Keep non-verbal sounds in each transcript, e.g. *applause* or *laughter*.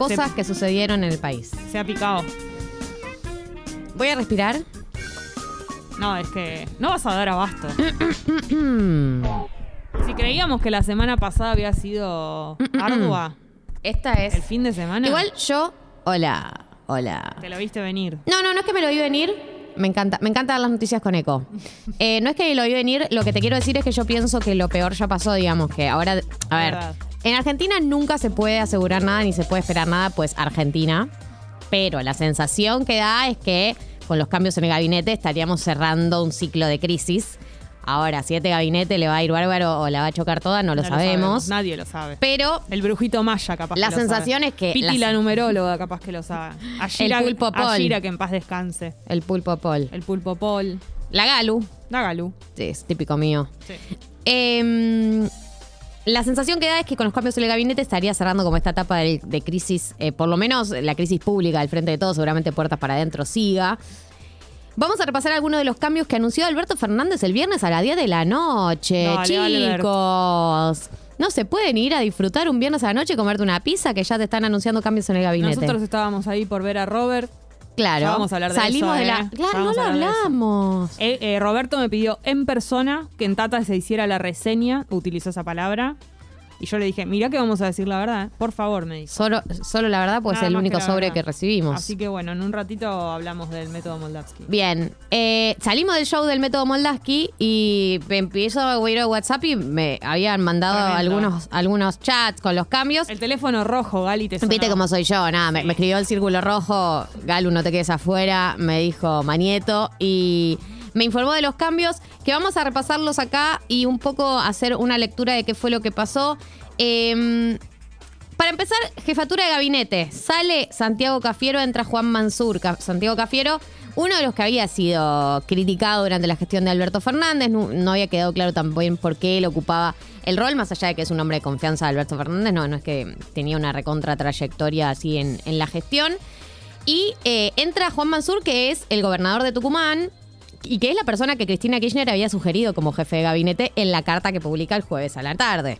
Cosas que sucedieron en el país. Se ha picado. Voy a respirar. No, es que no vas a dar abasto. *coughs* Si creíamos que la semana pasada había sido *coughs* ardua, Esta es. el fin de semana, Igual yo. Hola. Hola. te lo viste venir. No, no, no es que me lo vi venir. Me encanta, me encantan las noticias con eco. *laughs* Eh, no es que lo vi venir, lo que te quiero decir es que yo pienso que lo peor ya pasó, digamos, que ahora, a ver, Verdad. En Argentina nunca se puede asegurar nada ni se puede esperar nada, pues Argentina, pero la sensación que da es que con los cambios en el gabinete estaríamos cerrando un ciclo de crisis. Ahora, si este gabinete le va a ir bárbaro o la va a chocar toda, no lo sabemos. Nadie lo sabe. Pero El brujito Maya, capaz La que lo sensación sabe. es que Piti, la numeróloga, capaz que lo sabe. *laughs* Ashira, El pulpo. Ashira, que en paz descanse. el pulpo Paul. El pulpo Paul. La Galu, Dágalo. sí, es típico mío. Sí. Eh, la sensación que da es que con los cambios en el gabinete estaría cerrando como esta etapa de, de crisis, eh, por lo menos la crisis pública al frente de todos, seguramente puertas para adentro siga. Vamos a repasar algunos de los cambios que anunció Alberto Fernández el viernes a las 10 de la noche. Dale. Chicos, no se pueden ir a disfrutar un viernes a la noche y comerte una pizza que ya te están anunciando cambios en el gabinete. Nosotros estábamos ahí por ver a Robert. Claro. ya vamos a hablar de Salimos eso, de la. ¿eh? Claro, no lo hablamos. Eh, eh, Roberto me pidió en persona que en Tata se hiciera la reseña, utilizó esa palabra. Y yo le dije, mirá que vamos a decir la verdad, por favor, me dijo. Solo, solo la verdad, pues es el único que sobre verdad. que recibimos. Así que bueno, en un ratito hablamos del método Moldavsky. Bien, eh, salimos del show del método Moldaski y me empiezo a ir a WhatsApp y me habían mandado Tremendo. algunos, algunos chats con los cambios. El teléfono rojo, Gali, te sonó. Viste cómo soy yo, nada, me, Sí. me escribió el círculo rojo, Galu, no te quedes afuera, me dijo Manieto y me informó de los cambios, que vamos a repasarlos acá y un poco hacer una lectura de qué fue lo que pasó. Eh, para empezar, jefatura de gabinete. Sale Santiago Cafiero, entra Juan Mansur. Santiago Cafiero, uno de los que había sido criticado durante la gestión de Alberto Fernández. No, no había quedado claro también por qué él ocupaba el rol, más allá de que es un hombre de confianza de Alberto Fernández. No, no es que tenía una recontra trayectoria así en, en la gestión. Y eh, entra Juan Mansur, que es el gobernador de Tucumán. Y que es la persona que Cristina Kirchner había sugerido como jefe de gabinete en la carta que publica el jueves a la tarde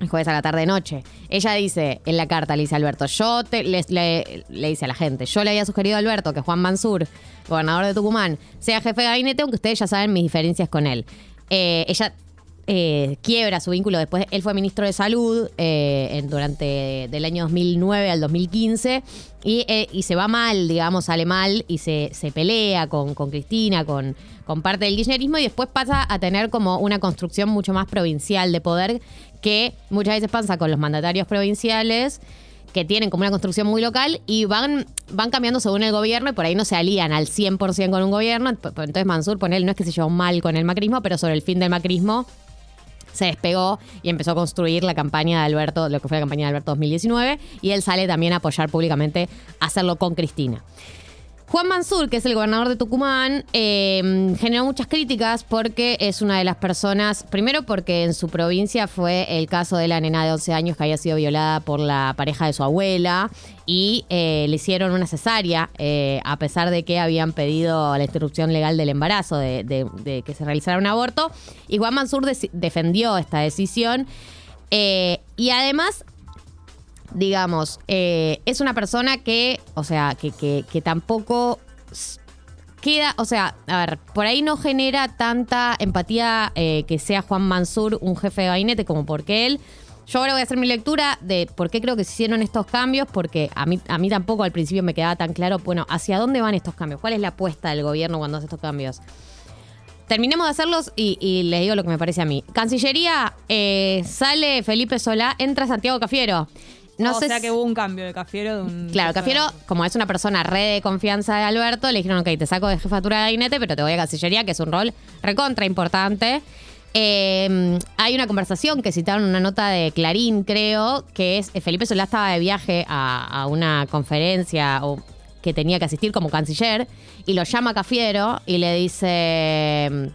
el jueves a la tarde noche. Ella dice en la carta, le dice Alberto, yo le, le- le dice a la gente, yo le había sugerido a Alberto que Juan Mansur, gobernador de Tucumán, sea jefe de gabinete, aunque ustedes ya saben mis diferencias con él. Eh, ella eh, quiebra su vínculo después, él fue ministro de salud eh, durante del año 2009 al 2015 y, eh, y se va mal, digamos, sale mal y se, se pelea con, con Cristina, con, con parte del kirchnerismo y después pasa a tener como una construcción mucho más provincial de poder que muchas veces pasa con los mandatarios provinciales que tienen como una construcción muy local y van, van cambiando según el gobierno y por ahí no se alían al 100% con un gobierno. Entonces Mansur, por él, no es que se llevó mal con el macrismo, pero sobre el fin del macrismo se despegó y empezó a construir la campaña de Alberto, lo que fue la campaña de Alberto 2019, y él sale también a apoyar públicamente a hacerlo con Cristina. Juan Mansur, que es el gobernador de Tucumán, eh, generó muchas críticas porque es una de las personas, primero porque en su provincia fue el caso de la nena de 11 años que había sido violada por la pareja de su abuela y eh, le hicieron una cesárea, eh, a pesar de que habían pedido la interrupción legal del embarazo, de, que se realizara un aborto. Y Juan Mansur defendió esta decisión. eh, y además digamos, eh, es una persona que, o sea, que, que- tampoco queda, o sea, a ver, por ahí no genera tanta empatía eh, que sea Juan Mansur un jefe de gabinete como porque él. Yo ahora voy a hacer mi lectura de por qué creo que se hicieron estos cambios, porque a mí, a mí tampoco al principio me quedaba tan claro, bueno, ¿hacia dónde van estos cambios? ¿Cuál es la apuesta del gobierno cuando hace estos cambios? Terminemos de hacerlos y, y les digo lo que me parece a mí. Cancillería, eh, sale Felipe Solá, entra Santiago Cafiero. No o sé sea que hubo un cambio de Cafiero de un. Claro, Cafiero, como es una persona re de confianza de Alberto, le dijeron, ok, te saco de jefatura de gabinete, pero te voy a Cancillería, que es un rol recontra importante. Eh, hay una conversación que citaron una nota de Clarín, creo, que es eh, Felipe Solá estaba de viaje a, a una conferencia o, que tenía que asistir como canciller y lo llama Cafiero y le dice...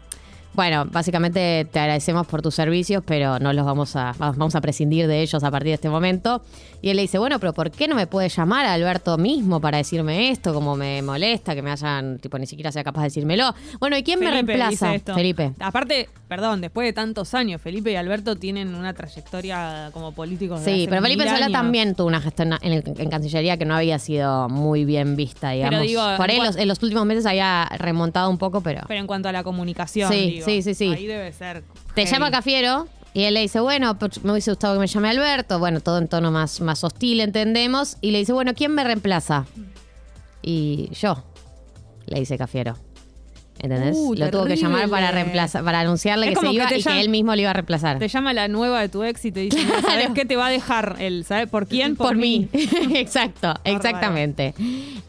Bueno, básicamente te agradecemos por tus servicios, pero no los vamos a, vamos a prescindir de ellos a partir de este momento. Y él le dice, bueno, pero ¿por qué no me puede llamar a Alberto mismo para decirme esto? Como me molesta que me hayan, tipo, ni siquiera sea capaz de decírmelo. Bueno, ¿y quién me reemplaza? Felipe. Aparte, perdón, después de tantos años, Felipe y Alberto tienen una trayectoria como políticos. de Sí, hace pero Felipe mil Solá años. también tuvo una gestión en, el- en Cancillería que no había sido muy bien vista, digamos. digo, Por ahí en los, en los últimos meses había remontado un poco, pero... Pero en cuanto a la comunicación, Sí, digo, sí, sí, sí. ahí debe ser. Te heavy. llama Cafiero y él le dice, bueno, pues, me hubiese gustado que me llame Alberto. Bueno, todo en tono más, más hostil, entendemos. Y le dice, bueno, ¿quién me reemplaza? Y yo, le dice Cafiero. ¿Entendés? Uh, Lo tuvo que llamar para reemplazar, para anunciarle Es que como se que iba te y llama- que él mismo le iba a reemplazar. Te llama la nueva de tu ex y te dice, "Mira, ¿sabes qué te va a dejar él? ¿Sabes por *laughs* quién? Por, mí. *laughs* Exacto, exactamente.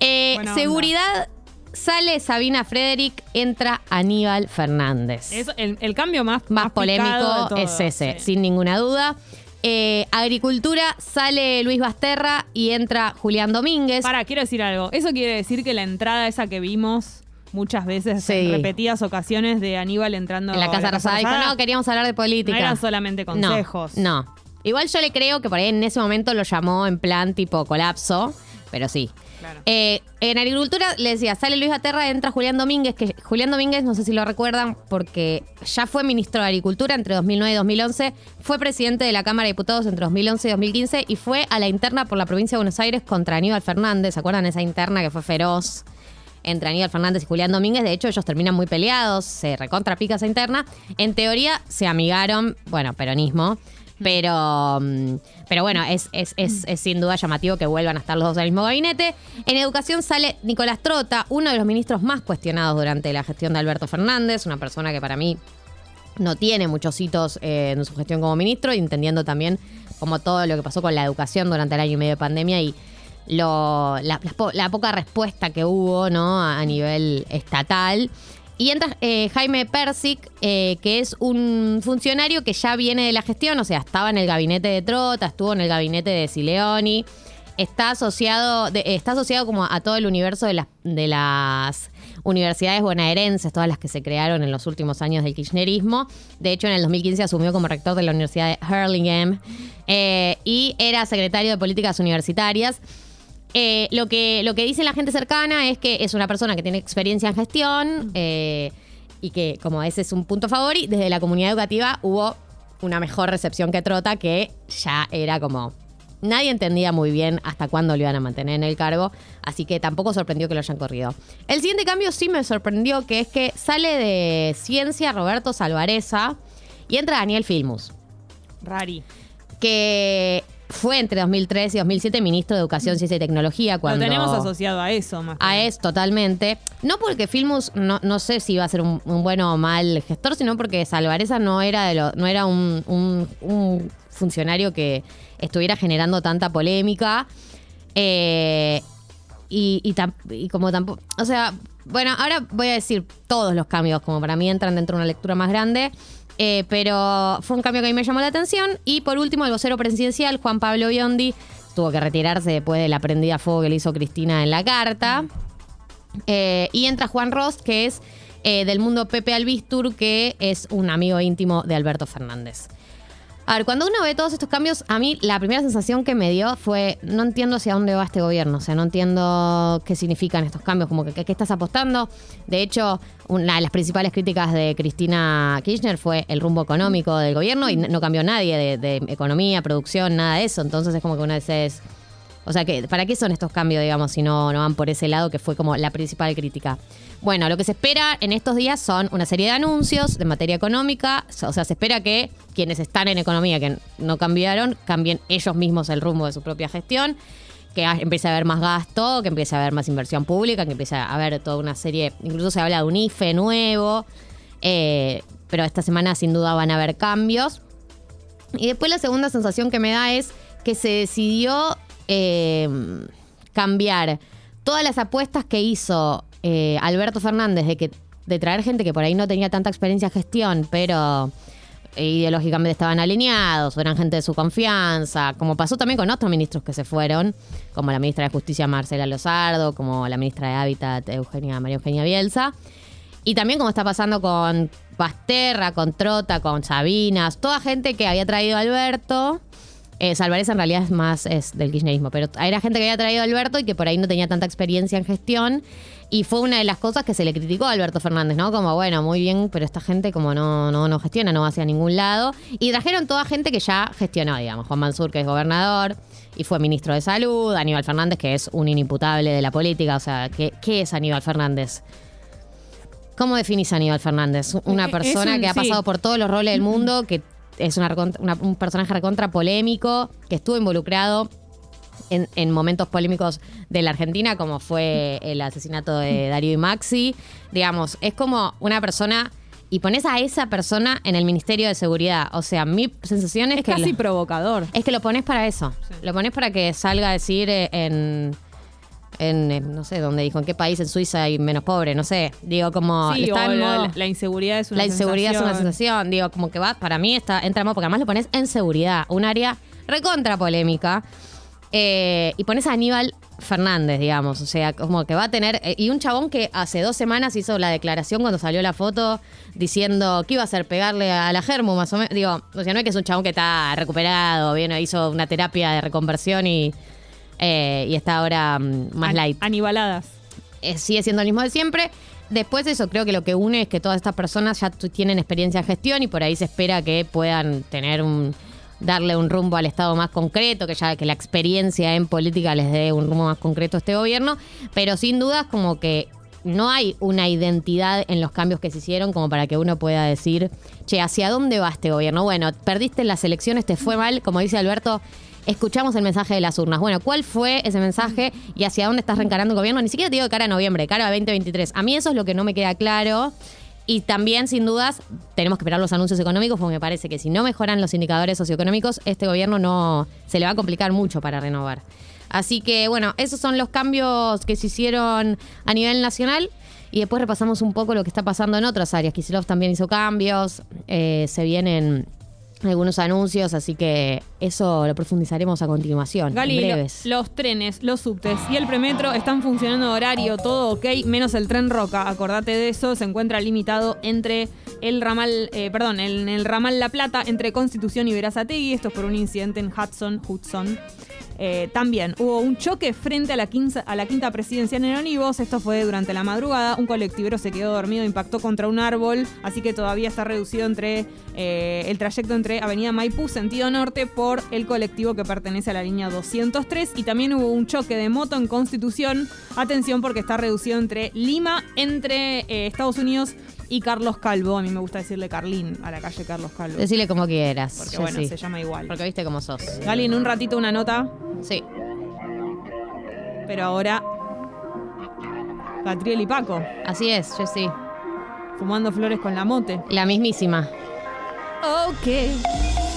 Eh, seguridad, sale Sabina Frederick, entra Aníbal Fernández. El, el cambio más, más polémico todo, es ese, sí. sin ninguna duda. Eh, agricultura, sale Luis Basterra y entra Julián Domínguez. Para, quiero decir algo. Eso quiere decir que la entrada esa que vimos muchas veces Sí. en repetidas ocasiones de Aníbal entrando en la Casa a Rosada dijo, no, queríamos hablar de política. no eran solamente No, consejos. No, Igual yo le creo que por ahí en ese momento lo llamó en plan tipo colapso, pero sí. Claro. Eh, en agricultura le decía, sale Luis Aterra, entra Julián Domínguez, que Julián Domínguez, no sé si lo recuerdan, porque ya fue ministro de Agricultura entre 2009 y 2011, fue presidente de la Cámara de Diputados entre 2011 y 2015 y fue a la interna por la provincia de Buenos Aires contra Aníbal Fernández. ¿Se acuerdan esa interna que fue feroz? Entre Aníbal Fernández y Julián Domínguez. De hecho, ellos terminan muy peleados, se recontrapica esa interna. En teoría, se amigaron, bueno, peronismo. Pero, mm, pero bueno, es, es, es- es sin duda llamativo que vuelvan a estar los dos en el mismo gabinete. En educación sale Nicolás Trota, uno de los ministros más cuestionados durante la gestión de Alberto Fernández, una persona que para mí no tiene muchos hitos eh, en su gestión como ministro, y entendiendo también como todo lo que pasó con la educación durante el año y medio de pandemia y la, la po- la poca respuesta que hubo ¿no? a, nivel estatal. Y entra eh, Jaime Persic, eh, que es un funcionario que ya viene de la gestión, o sea, estaba en el gabinete de Trota, estuvo en el gabinete de Sileoni, está asociado, está asociado como a todo el universo de las, de las universidades bonaerenses, todas las que se crearon en los últimos años del kirchnerismo. De hecho, en el 2015 asumió como rector de la Universidad de Hurlingham eh, y era secretario de Políticas Universitarias. Eh, lo, que, lo que dice la gente cercana es que es una persona que tiene experiencia en gestión eh, y que, como ese es un punto favor, y desde la comunidad educativa hubo una mejor recepción que Trota, que ya era como. Nadie entendía muy bien hasta cuándo lo iban a mantener en el cargo, así que tampoco sorprendió que lo hayan corrido. El siguiente cambio sí me sorprendió, que es que sale de ciencia Roberto Salvareza y entra Daniel Filmus Rari. que fue entre 2003 y 2007 ministro de Educación, Ciencia y Tecnología. Cuando Lo tenemos asociado a eso, más A eso, totalmente. No porque Filmus, no, no sé si iba a ser un, un bueno o mal gestor, sino porque Salvareza no era, de lo- no era un, un- un funcionario que estuviera generando tanta polémica. Eh, y, como tampoco. O sea, bueno, ahora voy a decir todos los cambios, como para mí entran dentro de una lectura más grande. eh, pero fue un cambio que a mí me llamó la atención. Y por último, el vocero presidencial, Juan Pablo Biondi, tuvo que retirarse después de la prendida a fuego que le hizo Cristina en la carta. Eh, y entra Juan Ross, que es eh, del mundo Pepe Albistur, que es un amigo íntimo de Alberto Fernández. A ver, cuando uno ve todos estos cambios, a mí la primera sensación que me dio fue, no entiendo hacia dónde va este gobierno, o sea, no entiendo qué significan estos cambios, como que qué estás apostando. De hecho, una de las principales críticas de Cristina Kirchner fue el rumbo económico del gobierno y no cambió nadie de, de economía, producción, nada de eso. Entonces es como que una vez es... O sea, que ¿para qué son estos cambios, digamos, si no, no van por ese lado, que fue como la principal crítica? Bueno, lo que se espera en estos días son una serie de anuncios de materia económica. O sea, se espera que quienes están en economía, que no cambiaron, cambien ellos mismos el rumbo de su propia gestión. Que empiece a haber más gasto, que empiece a haber más inversión pública, que empiece a haber toda una serie. Incluso se habla de un IFE nuevo. eh, pero esta semana sin duda van a haber cambios. Y después la segunda sensación que me da es que se decidió eh, cambiar todas las apuestas que hizo eh, Alberto Fernández de que de traer gente que por ahí no tenía tanta experiencia en gestión, pero ideológicamente estaban alineados, eran gente de su confianza, como pasó también con otros ministros que se fueron, como la ministra de Justicia Marcela Lozardo, como la ministra de Hábitat Eugenia María Eugenia Bielsa. Y también como está pasando con Pasterra, con Trota, con Sabinas, toda gente que había traído Alberto Eh, Salvarez en realidad es más es del kirchnerismo, pero era gente que había traído a Alberto y que por ahí no tenía tanta experiencia en gestión. Y fue una de las cosas que se le criticó a Alberto Fernández, ¿no? Como, bueno, muy bien, pero esta gente como no, no, no gestiona, no va hacia ningún lado. Y trajeron toda gente que ya gestionó, digamos. Juan Mansur, que es gobernador y fue ministro de Salud. Aníbal Fernández, que es un inimputable de la política. O sea, ¿qué, qué es Aníbal Fernández? ¿Cómo definís a Aníbal Fernández? Una persona un- que ha sí. pasado por todos los roles del mundo, que es una, recontra- una- un personaje recontra polémico, que estuvo involucrado en, en momentos polémicos de la Argentina, como fue el asesinato de Darío y Maxi. Digamos, es como una persona. Y pones a esa persona en el Ministerio de Seguridad. O sea, mi sensación es, Es que. casi lo- provocador. es que lo pones para eso. Sí. Lo pones para que salga a decir eh, en. En, eh, no sé dónde dijo, en qué país, en Suiza hay menos pobre, no sé. Digo, como. Sí, está o en la, modo- inseguridad es una la inseguridad es una sensación. sensación. Digo, como que va, para mí está, entra más, porque además lo pones en seguridad, un área recontra polémica. Eh, y pones a Aníbal Fernández, digamos. O sea, como que va a tener. eh, y un chabón que hace dos semanas hizo la declaración cuando salió la foto diciendo que iba a hacer pegarle a la Germu, más o menos. Digo, o sea, no es que es un chabón que está recuperado, bien, hizo una terapia de reconversión y, eh, y está ahora mm, más An- light Anibaladas. eh, sigue siendo el mismo de siempre. Después eso, creo que lo que une es que todas estas personas ya tu- tienen experiencia en gestión y por ahí se espera que puedan tener un darle un rumbo al Estado más concreto, que ya que la experiencia en política les dé un rumbo más concreto a este gobierno, pero sin dudas como que no hay una identidad en los cambios que se hicieron como para que uno pueda decir, che, ¿hacia dónde va este gobierno? Bueno, perdiste las elecciones, te fue mal, como dice Alberto, escuchamos el mensaje de las urnas. Bueno, ¿cuál fue ese mensaje y hacia dónde estás reencarando el gobierno? Ni siquiera te digo de cara a noviembre, cara a 2023. A mí eso es lo que no me queda claro. Y también, sin dudas, tenemos que esperar los anuncios económicos, porque me parece que si no mejoran los indicadores socioeconómicos, este gobierno no se le va a complicar mucho para renovar. Así que, bueno, esos son los cambios que se hicieron a nivel nacional. Y después repasamos un poco lo que está pasando en otras áreas. Kicillof también hizo cambios. eh, se vienen algunos anuncios, así que eso lo profundizaremos a continuación. Gali, en lo- breves. los trenes, los subtes y el premetro están funcionando horario, todo ok, menos el tren Roca. Acordate de eso, se encuentra limitado entre el ramal, eh, perdón, en el ramal La Plata, entre Constitución y Verazategui. Esto es por un incidente en Hudson, Hudson. Eh, también hubo un choque frente a la, quinta, a la quinta presidencial en Olivos. Esto fue durante la madrugada. Un colectivero se quedó dormido, impactó contra un árbol. Así que todavía está reducido entre eh, el trayecto entre Avenida Maipú, sentido norte, por el colectivo que pertenece a la línea 203. Y también hubo un choque de moto en Constitución. Atención, porque está reducido entre Lima, entre eh, Estados Unidos y Carlos Calvo. A mí me gusta decirle Carlín a la calle Carlos Calvo. Decirle como quieras. Porque yo bueno, sí. se llama igual. Porque viste cómo sos. Gali, en un ratito una nota. Sí. Pero ahora. Catriel y Paco, Así es, yo sí. fumando flores con la mote. La mismísima. Ok.